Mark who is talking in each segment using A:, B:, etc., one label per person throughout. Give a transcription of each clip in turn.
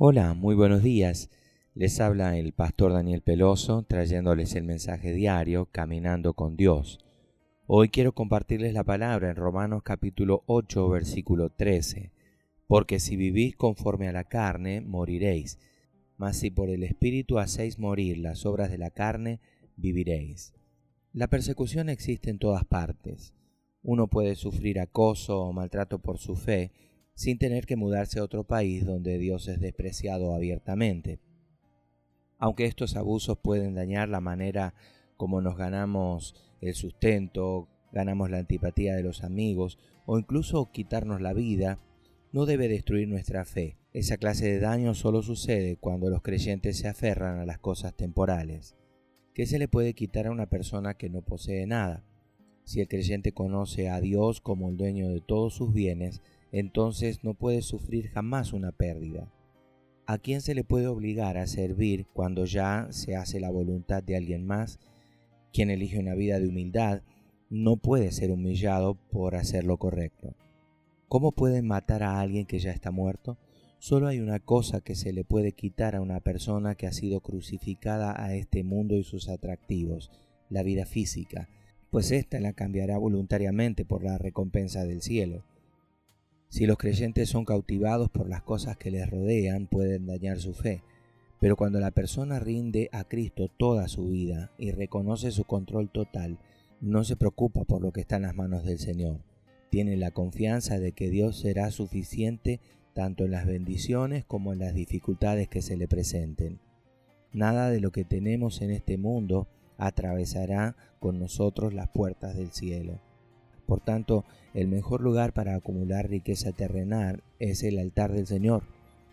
A: Hola, muy buenos días. Les habla el pastor Daniel Peloso trayéndoles el mensaje diario Caminando con Dios. Hoy quiero compartirles la palabra en Romanos capítulo 8 versículo 13. Porque si vivís conforme a la carne, moriréis, mas si por el Espíritu hacéis morir las obras de la carne, viviréis. La persecución existe en todas partes. Uno puede sufrir acoso o maltrato por su fe, sin tener que mudarse a otro país donde Dios es despreciado abiertamente. Aunque estos abusos pueden dañar la manera como nos ganamos el sustento, ganamos la antipatía de los amigos o incluso quitarnos la vida, no debe destruir nuestra fe. Esa clase de daño solo sucede cuando los creyentes se aferran a las cosas temporales. ¿Qué se le puede quitar a una persona que no posee nada? Si el creyente conoce a Dios como el dueño de todos sus bienes, entonces no puede sufrir jamás una pérdida. ¿A quién se le puede obligar a servir cuando ya se hace la voluntad de alguien más? Quien elige una vida de humildad no puede ser humillado por hacer lo correcto. ¿Cómo pueden matar a alguien que ya está muerto? Solo hay una cosa que se le puede quitar a una persona que ha sido crucificada a este mundo y sus atractivos, la vida física, pues ésta la cambiará voluntariamente por la recompensa del cielo. Si los creyentes son cautivados por las cosas que les rodean, pueden dañar su fe. Pero cuando la persona rinde a Cristo toda su vida y reconoce su control total, no se preocupa por lo que está en las manos del Señor. Tiene la confianza de que Dios será suficiente tanto en las bendiciones como en las dificultades que se le presenten. Nada de lo que tenemos en este mundo atravesará con nosotros las puertas del cielo. Por tanto, el mejor lugar para acumular riqueza terrenal es el altar del Señor.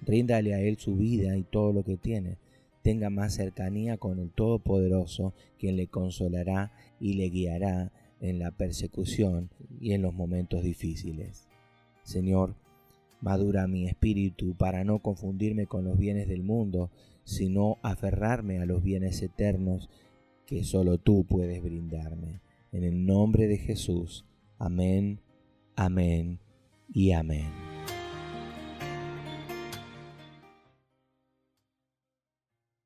A: Ríndale a Él su vida y todo lo que tiene. Tenga más cercanía con el Todopoderoso, quien le consolará y le guiará en la persecución y en los momentos difíciles. Señor, madura mi espíritu para no confundirme con los bienes del mundo, sino aferrarme a los bienes eternos que solo tú puedes brindarme. En el nombre de Jesús. Amén, amén y amén.